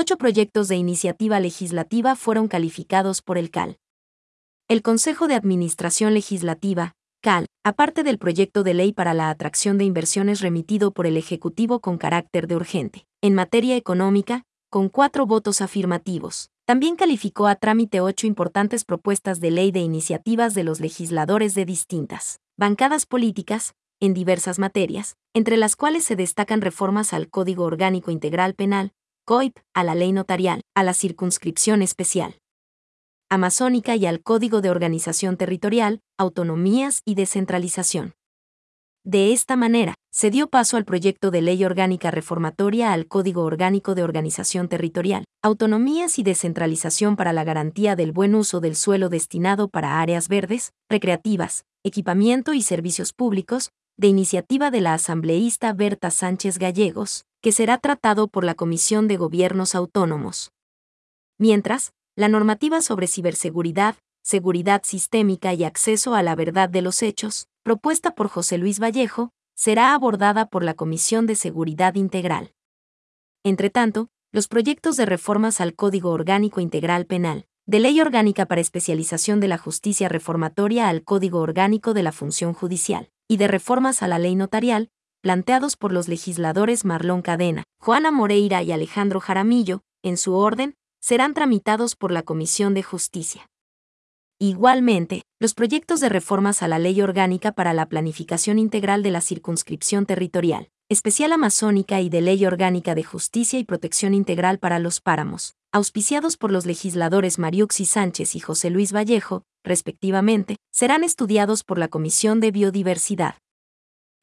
ocho proyectos de iniciativa legislativa fueron calificados por el CAL. El Consejo de Administración Legislativa, CAL, aparte del proyecto de ley para la atracción de inversiones remitido por el Ejecutivo con carácter de urgente, en materia económica, con cuatro votos afirmativos, también calificó a trámite ocho importantes propuestas de ley de iniciativas de los legisladores de distintas bancadas políticas, en diversas materias, entre las cuales se destacan reformas al Código Orgánico Integral Penal, COIP, a la ley notarial, a la circunscripción especial amazónica y al Código de Organización Territorial, Autonomías y Descentralización. De esta manera, se dio paso al proyecto de ley orgánica reformatoria al Código Orgánico de Organización Territorial, Autonomías y Descentralización para la garantía del buen uso del suelo destinado para áreas verdes, recreativas, equipamiento y servicios públicos, de iniciativa de la asambleísta Berta Sánchez Gallegos, que será tratado por la Comisión de Gobiernos Autónomos. Mientras, la normativa sobre ciberseguridad, seguridad sistémica y acceso a la verdad de los hechos, propuesta por José Luis Vallejo, será abordada por la Comisión de Seguridad Integral. Entretanto, los proyectos de reformas al Código Orgánico Integral Penal, de Ley Orgánica para Especialización de la Justicia Reformatoria al Código Orgánico de la Función Judicial, y de reformas a la Ley Notarial, planteados por los legisladores Marlón Cadena, Juana Moreira y Alejandro Jaramillo, en su orden, serán tramitados por la Comisión de Justicia. Igualmente, los proyectos de reformas a la Ley Orgánica para la Planificación Integral de la Circunscripción Territorial, Especial Amazónica y de Ley Orgánica de Justicia y Protección Integral para los Páramos, auspiciados por los legisladores Mariuxi Sánchez y José Luis Vallejo, respectivamente, serán estudiados por la Comisión de Biodiversidad.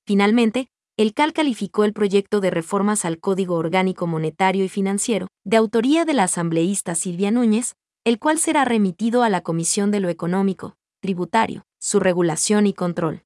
Finalmente, el CAL calificó el proyecto de reformas al Código Orgánico Monetario y Financiero, de autoría de la asambleísta Silvia Núñez, el cual será remitido a la Comisión de lo Económico, Tributario, su regulación y control.